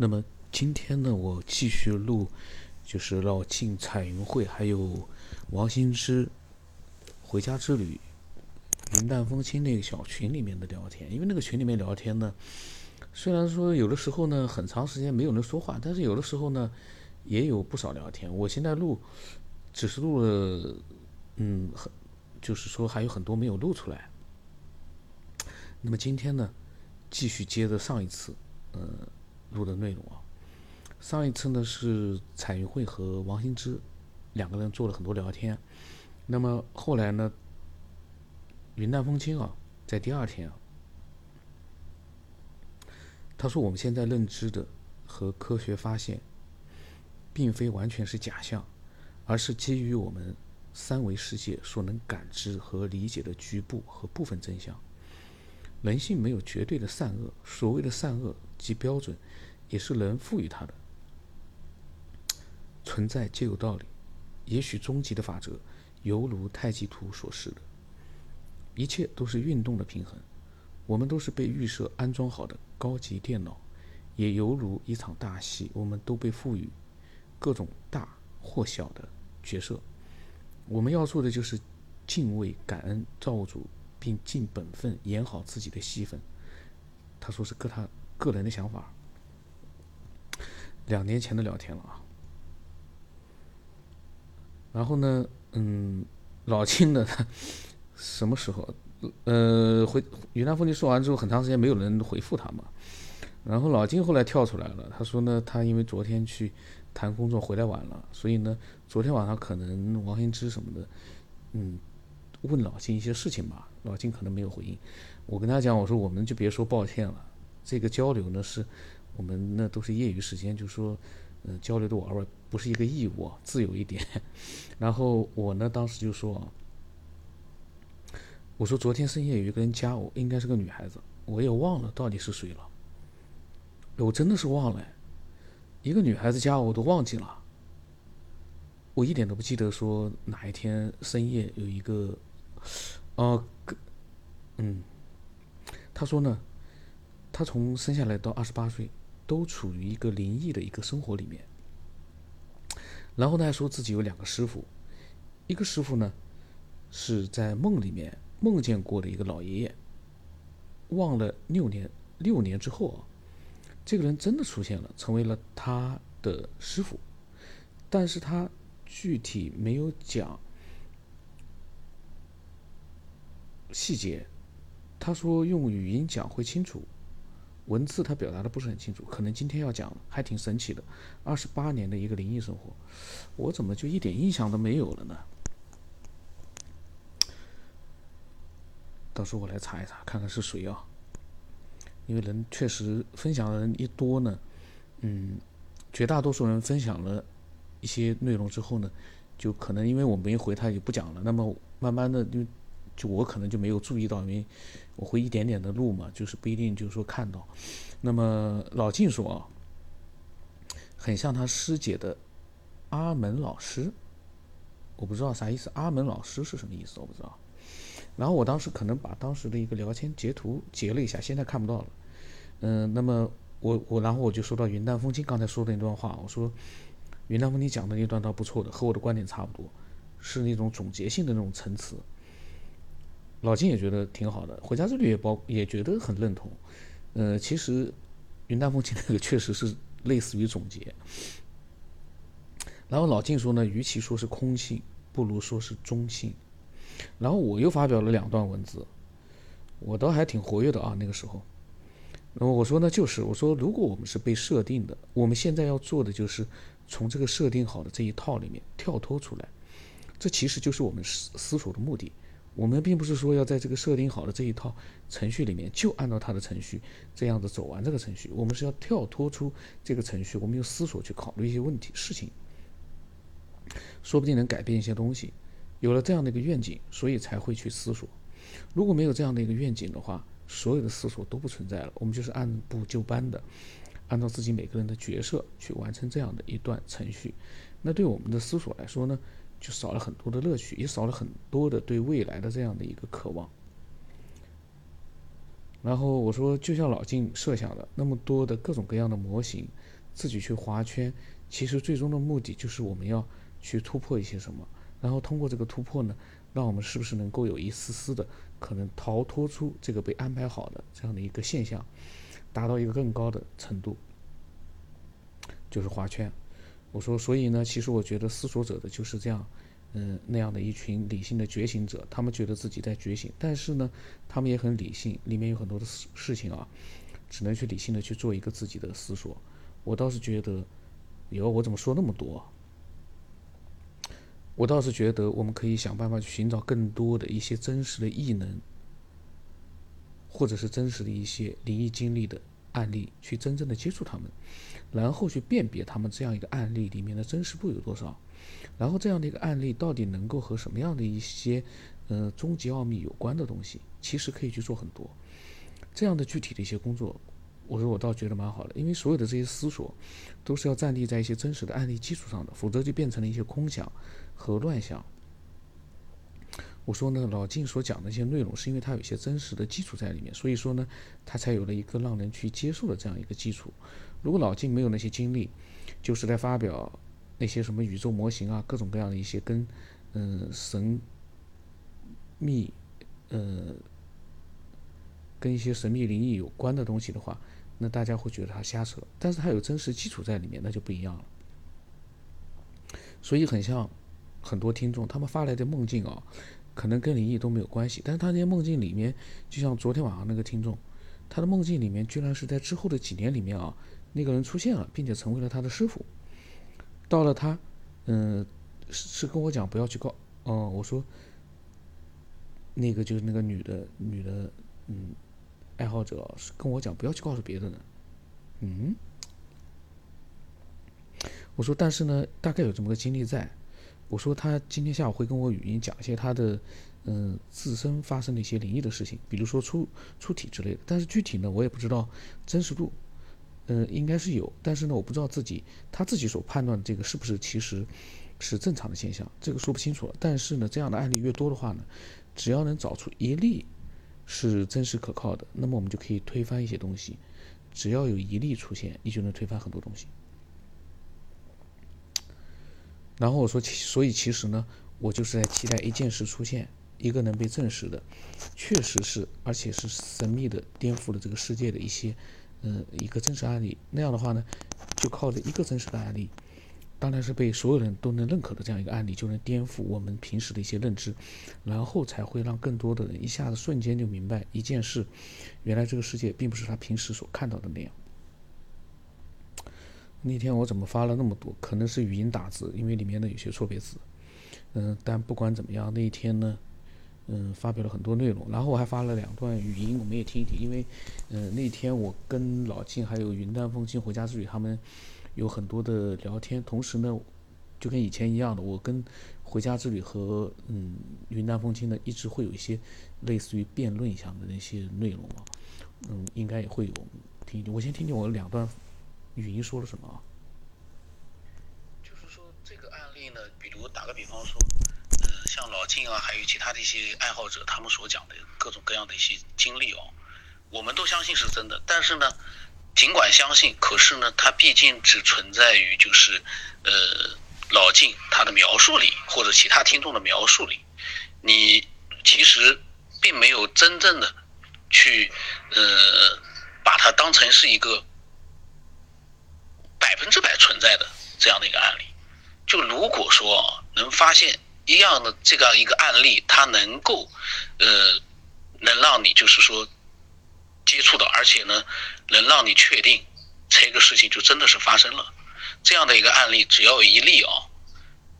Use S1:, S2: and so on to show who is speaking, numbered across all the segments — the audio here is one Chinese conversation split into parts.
S1: 那么今天呢，我继续录，就是老进彩云会还有王新之回家之旅云淡风轻那个小群里面的聊天。因为那个群里面聊天呢，虽然说有的时候呢很长时间没有人说话，但是有的时候呢也有不少聊天。我现在录只是录了，嗯，很就是说还有很多没有录出来。那么今天呢，继续接着上一次，呃。录的内容啊，上一次呢是彩云会和王新之两个人做了很多聊天，那么后来呢，云淡风轻啊，在第二天啊，他说我们现在认知的和科学发现，并非完全是假象，而是基于我们三维世界所能感知和理解的局部和部分真相。人性没有绝对的善恶，所谓的善恶即标准。也是人赋予它的存在皆有道理，也许终极的法则犹如太极图所示的，一切都是运动的平衡。我们都是被预设安装好的高级电脑，也犹如一场大戏，我们都被赋予各种大或小的角色。我们要做的就是敬畏、感恩造物主，并尽本分演好自己的戏份。他说是个他个人的想法。两年前的聊天了啊，然后呢，嗯，老金呢，什么时候？呃，回云南风景说完之后，很长时间没有人回复他嘛。然后老金后来跳出来了，他说呢，他因为昨天去谈工作回来晚了，所以呢，昨天晚上可能王兴之什么的，嗯，问老金一些事情吧，老金可能没有回应。我跟他讲，我说我们就别说抱歉了，这个交流呢是。我们那都是业余时间，就说，嗯，交流的玩玩，不是一个义务，自由一点。然后我呢，当时就说，我说昨天深夜有一个人加我，应该是个女孩子，我也忘了到底是谁了。我真的是忘了，一个女孩子加我，我都忘记了。我一点都不记得说哪一天深夜有一个，哦，嗯，他说呢，他从生下来到二十八岁。都处于一个灵异的一个生活里面，然后他还说自己有两个师傅，一个师傅呢是在梦里面梦见过的一个老爷爷，忘了六年六年之后啊，这个人真的出现了，成为了他的师傅，但是他具体没有讲细节，他说用语音讲会清楚。文字他表达的不是很清楚，可能今天要讲还挺神奇的，二十八年的一个灵异生活，我怎么就一点印象都没有了呢？到时候我来查一查，看看是谁啊？因为人确实分享的人一多呢，嗯，绝大多数人分享了一些内容之后呢，就可能因为我没回他也不讲了，那么慢慢的就。就我可能就没有注意到，因为我会一点点的录嘛，就是不一定就是说看到。那么老晋说啊，很像他师姐的阿门老师，我不知道啥意思，阿门老师是什么意思，我不知道。然后我当时可能把当时的一个聊天截图截了一下，现在看不到了。嗯，那么我我然后我就说到云淡风轻刚才说的那段话，我说云淡风轻讲的那段倒不错的，和我的观点差不多，是那种总结性的那种陈词。老金也觉得挺好的，回家之旅也包也觉得很认同。呃，其实云淡风轻那个确实是类似于总结。然后老金说呢，与其说是空性，不如说是中性。然后我又发表了两段文字，我倒还挺活跃的啊，那个时候。然后我说呢，就是我说，如果我们是被设定的，我们现在要做的就是从这个设定好的这一套里面跳脱出来，这其实就是我们思思索的目的。我们并不是说要在这个设定好的这一套程序里面就按照它的程序这样子走完这个程序，我们是要跳脱出这个程序，我们用思索去考虑一些问题事情，说不定能改变一些东西。有了这样的一个愿景，所以才会去思索。如果没有这样的一个愿景的话，所有的思索都不存在了。我们就是按部就班的，按照自己每个人的角色去完成这样的一段程序。那对我们的思索来说呢？就少了很多的乐趣，也少了很多的对未来的这样的一个渴望。然后我说，就像老静设想的，那么多的各种各样的模型，自己去划圈，其实最终的目的就是我们要去突破一些什么，然后通过这个突破呢，让我们是不是能够有一丝丝的可能逃脱出这个被安排好的这样的一个现象，达到一个更高的程度，就是划圈。我说，所以呢，其实我觉得思索者的就是这样。嗯，那样的一群理性的觉醒者，他们觉得自己在觉醒，但是呢，他们也很理性，里面有很多的事事情啊，只能去理性的去做一个自己的思索。我倒是觉得，哟，我怎么说那么多？我倒是觉得，我们可以想办法去寻找更多的一些真实的异能，或者是真实的一些灵异经历的案例，去真正的接触他们，然后去辨别他们这样一个案例里面的真实度有多少。然后这样的一个案例到底能够和什么样的一些，呃，终极奥秘有关的东西，其实可以去做很多这样的具体的一些工作。我说我倒觉得蛮好的，因为所有的这些思索都是要站立在一些真实的案例基础上的，否则就变成了一些空想和乱想。我说呢，老静所讲的一些内容是因为它有一些真实的基础在里面，所以说呢，它才有了一个让人去接受的这样一个基础。如果老静没有那些经历，就是在发表。那些什么宇宙模型啊，各种各样的一些跟，嗯，神秘，呃，跟一些神秘灵异有关的东西的话，那大家会觉得他瞎扯。但是他有真实基础在里面，那就不一样了。所以很像很多听众他们发来的梦境啊，可能跟灵异都没有关系，但是他那些梦境里面，就像昨天晚上那个听众，他的梦境里面居然是在之后的几年里面啊，那个人出现了，并且成为了他的师傅。到了他，嗯，是是跟我讲不要去告，哦，我说，那个就是那个女的女的，嗯，爱好者是跟我讲不要去告诉别的人，嗯，我说但是呢，大概有这么个经历在，我说他今天下午会跟我语音讲一些他的，嗯，自身发生的一些灵异的事情，比如说出出体之类的，但是具体呢，我也不知道真实度。嗯，应该是有，但是呢，我不知道自己他自己所判断的这个是不是其实是正常的现象，这个说不清楚。但是呢，这样的案例越多的话呢，只要能找出一例是真实可靠的，那么我们就可以推翻一些东西。只要有一例出现，你就能推翻很多东西。然后我说，所以其实呢，我就是在期待一件事出现，一个能被证实的，确实是，而且是神秘的，颠覆了这个世界的一些。嗯，一个真实案例，那样的话呢，就靠着一个真实的案例，当然是被所有人都能认可的这样一个案例，就能颠覆我们平时的一些认知，然后才会让更多的人一下子瞬间就明白一件事，原来这个世界并不是他平时所看到的那样。那天我怎么发了那么多？可能是语音打字，因为里面的有些错别字。嗯，但不管怎么样，那一天呢？嗯，发表了很多内容，然后我还发了两段语音，我们也听一听。因为，嗯，那天我跟老静还有云淡风轻回家之旅他们有很多的聊天，同时呢，就跟以前一样的，我跟回家之旅和嗯云淡风轻呢一直会有一些类似于辩论一样的那些内容啊，嗯，应该也会有听一听。我先听听我两段语音说了什么？
S2: 就是说这个案例呢，比如打个比方说。像老静啊，还有其他的一些爱好者，他们所讲的各种各样的一些经历哦，我们都相信是真的。但是呢，尽管相信，可是呢，它毕竟只存在于就是呃老静他的描述里，或者其他听众的描述里。你其实并没有真正的去呃把它当成是一个百分之百存在的这样的一个案例。就如果说能发现。一样的这个一个案例，它能够，呃，能让你就是说接触到，而且呢，能让你确定这个事情就真的是发生了。这样的一个案例，只要有一例啊，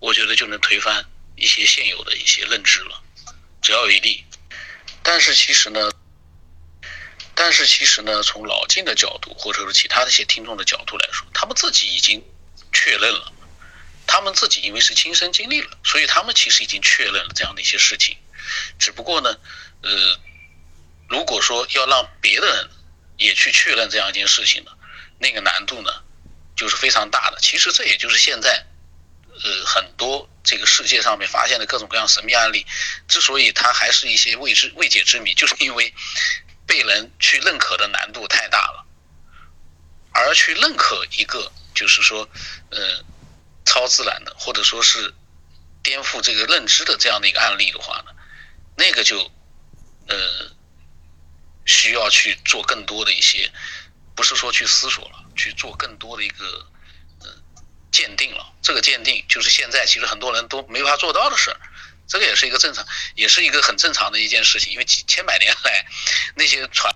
S2: 我觉得就能推翻一些现有的一些认知了。只要有一例，但是其实呢，但是其实呢，从老金的角度，或者是其他的一些听众的角度来说，他们自己已经确认了。他们自己因为是亲身经历了，所以他们其实已经确认了这样的一些事情。只不过呢，呃，如果说要让别的人也去确认这样一件事情呢，那个难度呢就是非常大的。其实这也就是现在，呃，很多这个世界上面发现的各种各样神秘案例，之所以它还是一些未知未解之谜，就是因为被人去认可的难度太大了，而去认可一个就是说，呃，超自然的或者说是颠覆这个认知的这样的一个案例的话呢，那个就呃需要去做更多的一些，不是说去思索了，去做更多的一个呃鉴定了。这个鉴定就是现在其实很多人都没法做到的事儿。这个也是一个正常，也是一个很正常的一件事情，因为几千百年来那些传。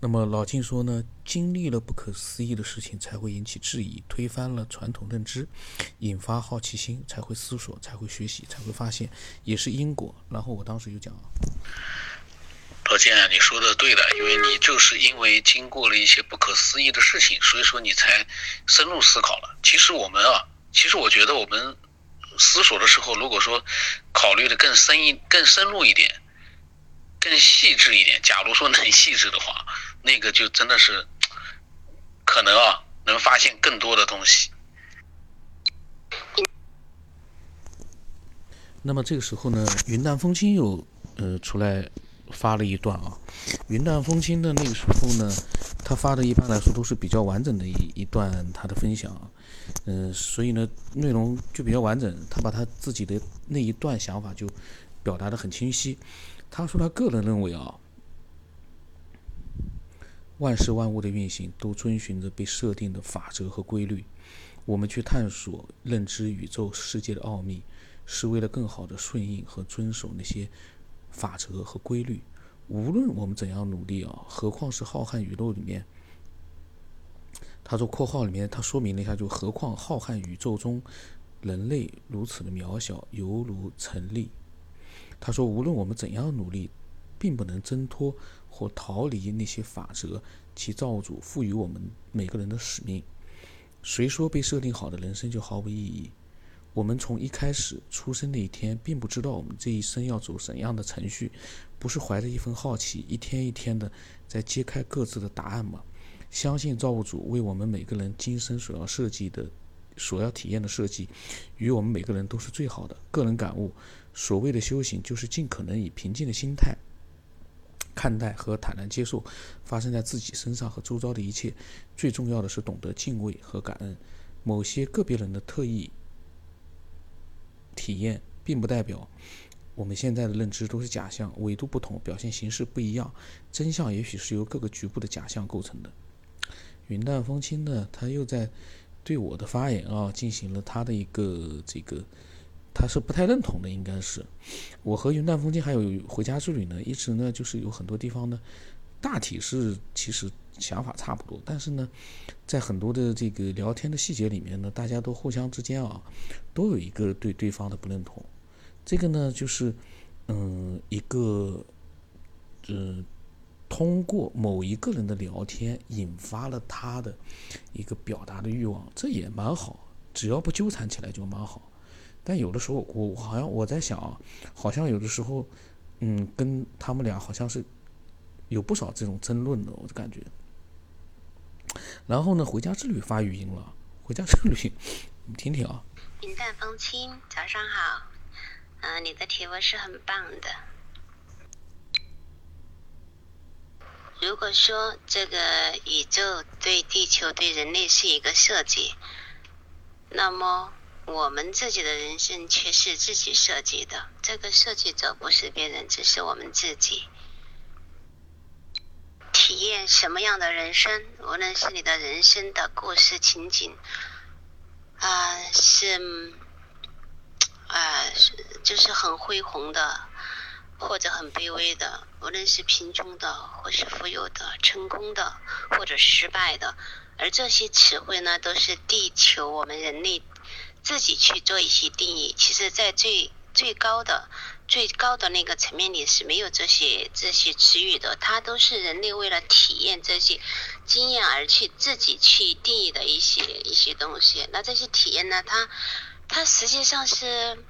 S1: 那么老静说呢，经历了不可思议的事情，才会引起质疑，推翻了传统认知，引发好奇心，才会思索，才会学习，才会发现，也是因果。然后我当时就讲，
S2: 老建啊，你说的对的，因为你就是因为经过了一些不可思议的事情，所以说你才深入思考了。其实我们啊，其实我觉得我们。思索的时候，如果说考虑的更深一、更深入一点、更细致一点，假如说能 细致的话，那个就真的是可能啊，能发现更多的东西。
S1: 那么这个时候呢，云淡风轻又呃出来发了一段啊。云淡风轻的那个时候呢，他发的一般来说都是比较完整的一一段他的分享。嗯，所以呢，内容就比较完整。他把他自己的那一段想法就表达的很清晰。他说他个人认为啊，万事万物的运行都遵循着被设定的法则和规律。我们去探索、认知宇宙世界的奥秘，是为了更好的顺应和遵守那些法则和规律。无论我们怎样努力啊，何况是浩瀚宇宙里面。他说：“括号里面，他说明了一下，就何况浩瀚宇宙中，人类如此的渺小，犹如尘粒。”他说：“无论我们怎样努力，并不能挣脱或逃离那些法则，其造物主赋予我们每个人的使命。谁说被设定好的人生就毫无意义？我们从一开始出生那一天，并不知道我们这一生要走怎样的程序，不是怀着一份好奇，一天一天的在揭开各自的答案吗？”相信造物主为我们每个人今生所要设计的、所要体验的设计，与我们每个人都是最好的。个人感悟：所谓的修行，就是尽可能以平静的心态看待和坦然接受发生在自己身上和周遭的一切。最重要的是懂得敬畏和感恩。某些个别人的特异体验，并不代表我们现在的认知都是假象。纬度不同，表现形式不一样，真相也许是由各个局部的假象构成的。云淡风轻呢，他又在对我的发言啊进行了他的一个这个，他是不太认同的，应该是我和云淡风轻还有回家之旅呢，一直呢就是有很多地方呢，大体是其实想法差不多，但是呢，在很多的这个聊天的细节里面呢，大家都互相之间啊，都有一个对对方的不认同，这个呢就是嗯一个嗯。通过某一个人的聊天，引发了他的一个表达的欲望，这也蛮好。只要不纠缠起来就蛮好。但有的时候，我好像我在想啊，好像有的时候，嗯，跟他们俩好像是有不少这种争论的，我就感觉。然后呢，回家之旅发语音了，回家之旅，你听听啊。
S3: 云淡风轻，早上好。嗯，你的提问是很棒的。如果说这个宇宙对地球、对人类是一个设计，那么我们自己的人生却是自己设计的。这个设计者不是别人，只是我们自己。体验什么样的人生，无论是你的人生的故事情景，啊，是啊，是就是很恢宏的。或者很卑微的，无论是贫穷的，或是富有的，成功的，或者失败的，而这些词汇呢，都是地球我们人类自己去做一些定义。其实，在最最高的、最高的那个层面里是没有这些这些词语的，它都是人类为了体验这些经验而去自己去定义的一些一些东西。那这些体验呢，它它实际上是。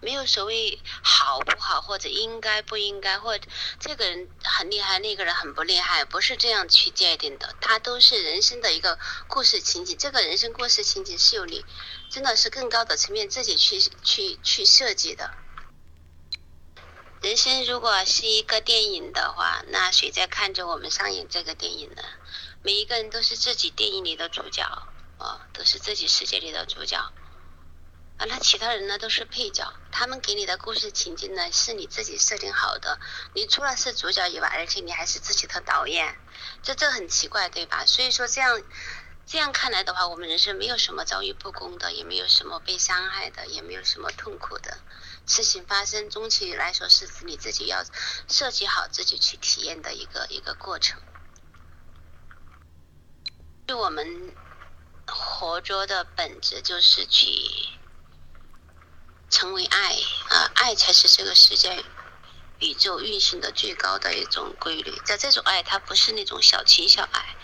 S3: 没有所谓好不好，或者应该不应该，或者这个人很厉害，那个人很不厉害，不是这样去界定的。它都是人生的一个故事情景，这个人生故事情景是由你真的是更高的层面自己去去去设计的。人生如果是一个电影的话，那谁在看着我们上演这个电影呢？每一个人都是自己电影里的主角，哦，都是自己世界里的主角。啊，那其他人呢都是配角，他们给你的故事情境呢是你自己设定好的。你除了是主角以外，而且你还是自己的导演，这这很奇怪，对吧？所以说这样这样看来的话，我们人生没有什么遭遇不公的，也没有什么被伤害的，也没有什么痛苦的事情发生。终其来说，是指你自己要设计好自己去体验的一个一个过程。就我们活着的本质就是去。成为爱啊，爱才是这个世界、宇宙运行的最高的一种规律。在这种爱，它不是那种小情小爱，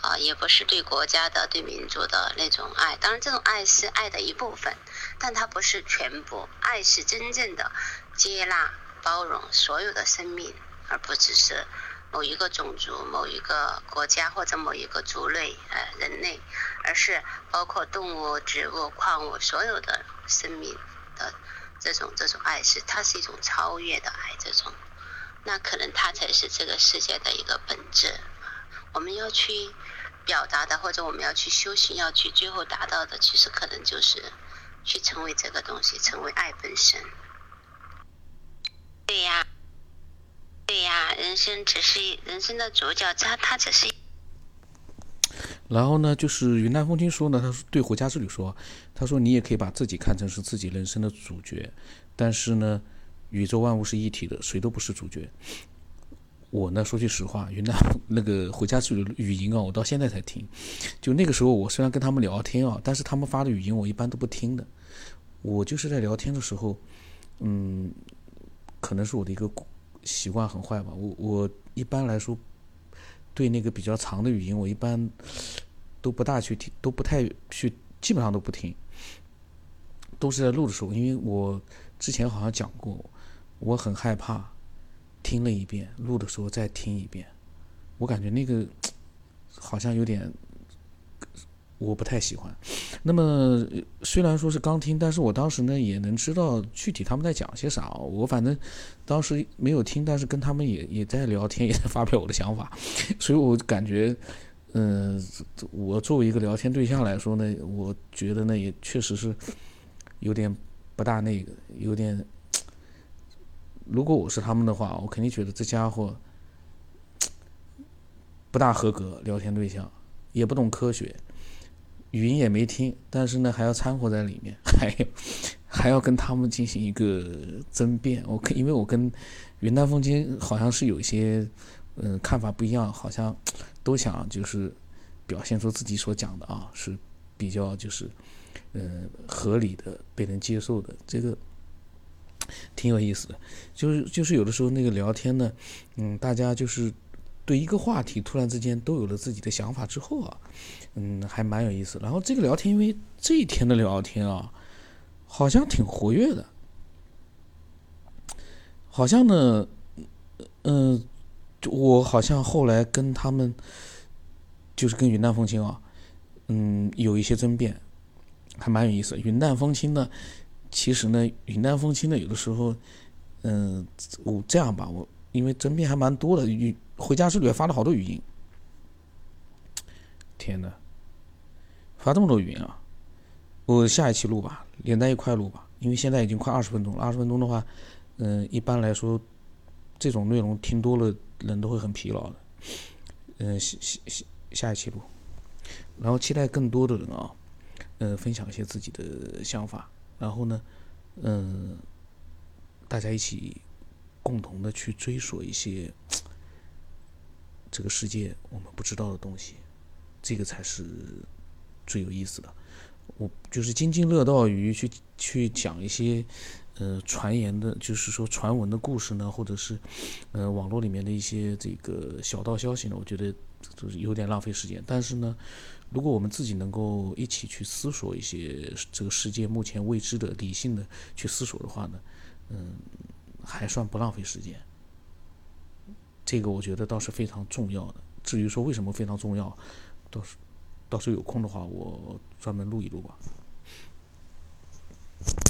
S3: 啊，也不是对国家的、对民族的那种爱。当然，这种爱是爱的一部分，但它不是全部。爱是真正的接纳、包容所有的生命，而不只是某一个种族、某一个国家或者某一个族类，呃，人类，而是包括动物、植物、矿物所有的生命。的这种这种爱是，它是一种超越的爱，这种，那可能它才是这个世界的一个本质。我们要去表达的，或者我们要去修行，要去最后达到的，其实可能就是去成为这个东西，成为爱本身。对呀，对呀，人生只是人生的主角，它它只是。
S1: 然后呢，就是云淡风轻说呢，他说对回家之旅说，他说你也可以把自己看成是自己人生的主角，但是呢，宇宙万物是一体的，谁都不是主角。我呢，说句实话，云南 那个回家去的语音啊，我到现在才听。就那个时候，我虽然跟他们聊天啊，但是他们发的语音我一般都不听的。我就是在聊天的时候，嗯，可能是我的一个习惯很坏吧，我我一般来说。对那个比较长的语音，我一般都不大去听，都不太去，基本上都不听，都是在录的时候。因为我之前好像讲过，我很害怕听了一遍，录的时候再听一遍，我感觉那个 好像有点。我不太喜欢。那么虽然说是刚听，但是我当时呢也能知道具体他们在讲些啥。我反正当时没有听，但是跟他们也也在聊天，也在发表我的想法。所以我感觉，嗯，我作为一个聊天对象来说呢，我觉得呢也确实是有点不大那个，有点。如果我是他们的话，我肯定觉得这家伙 不大合格，聊天对象也不懂科学。语音也没听，但是呢还要掺和在里面，还有还要跟他们进行一个争辩。我因为我跟云淡风轻好像是有一些嗯看法不一样，好像 都想就是表现出自己所讲的啊是比较就是嗯合理的、被人接受的，这个挺有意思的。就是就是有的时候那个聊天呢，嗯，大家就是。对一个话题突然之间都有了自己的想法之后啊，嗯，还蛮有意思。然后这个聊天，因为这一天的聊天啊，好像挺活跃的，好像呢，嗯，我好像后来跟他们，就是跟云淡风轻啊，嗯，有一些争辩，还蛮有意思。云淡风轻呢，其实呢，云淡风轻的，有的时候，嗯，我这样吧，我因为争辩还蛮多的，回家之旅发了好多语音，天呐，发这么多语音啊！我下一期录吧，连在一块录吧，因为现在已经快二十分钟了。二十分钟的话，嗯，一般来说，这种内容听多了人都会很疲劳的。嗯，下下下下一期录，然后期待更多的人啊，嗯，分享一些自己的想法，然后呢，嗯，大家一起共同的去追索一些。这个世界我们不知道的东西，这个才是最有意思的。我就是津津乐道于去去讲一些呃传言的，就是说传闻的故事呢，或者是呃网络里面的一些这个小道消息呢，我觉得就是有点浪费时间。但是呢，如果我们自己能够一起去思索一些这个世界目前未知的理性的去思索的话呢，嗯，还算不浪费时间。这个我觉得倒是非常重要的。至于说为什么非常重要，到时到时候有空的话，我专门录一录吧。